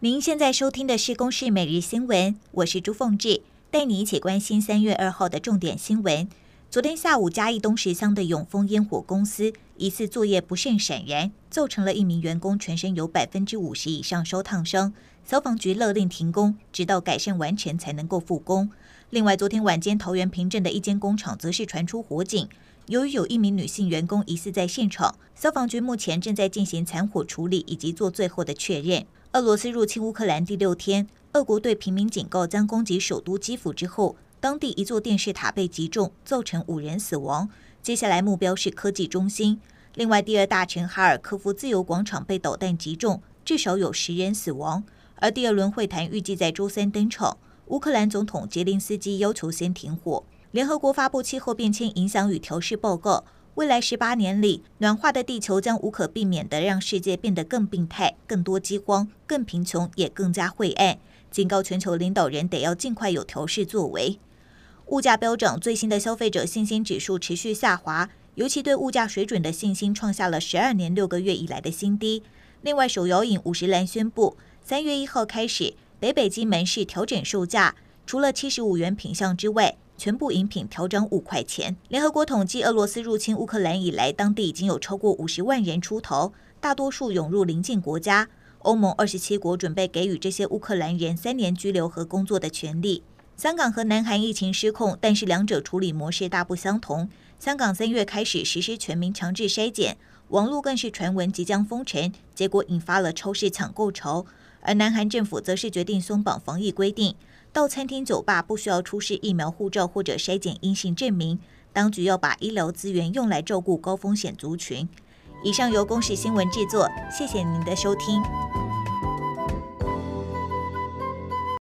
您现在收听的是《公视每日新闻》，我是朱凤志，带你一起关心三月二号的重点新闻。昨天下午，嘉义东石乡的永丰烟火公司疑似作业不慎闪燃，造成了一名员工全身有百分之五十以上烧烫伤。消防局勒令停工，直到改善完成才能够复工。另外，昨天晚间桃园平镇的一间工厂则是传出火警，由于有一名女性员工疑似在现场，消防局目前正在进行残火处理以及做最后的确认。俄罗斯入侵乌克兰第六天，俄国对平民警告将攻击首都基辅之后。当地一座电视塔被击中，造成五人死亡。接下来目标是科技中心。另外，第二大城哈尔科夫自由广场被导弹击中，至少有十人死亡。而第二轮会谈预计在周三登场。乌克兰总统杰林斯基要求先停火。联合国发布气候变迁影响与调适报告，未来十八年里，暖化的地球将无可避免地让世界变得更病态、更多饥荒、更贫穷，也更加晦暗。警告全球领导人得要尽快有调适作为。物价飙涨，最新的消费者信心指数持续下滑，尤其对物价水准的信心创下了十二年六个月以来的新低。另外，手摇饮五十岚宣布，三月一号开始，北北基门市调整售价，除了七十五元品项之外，全部饮品调涨五块钱。联合国统计，俄罗斯入侵乌克兰以来，当地已经有超过五十万人出逃，大多数涌入邻近国家。欧盟二十七国准备给予这些乌克兰人三年居留和工作的权利。香港和南韩疫情失控，但是两者处理模式大不相同。香港三月开始实施全民强制筛检，网络更是传闻即将封城，结果引发了超市抢购潮。而南韩政府则是决定松绑防疫规定，到餐厅、酒吧不需要出示疫苗护照或者筛检阴性证明。当局要把医疗资源用来照顾高风险族群。以上由公视新闻制作，谢谢您的收听。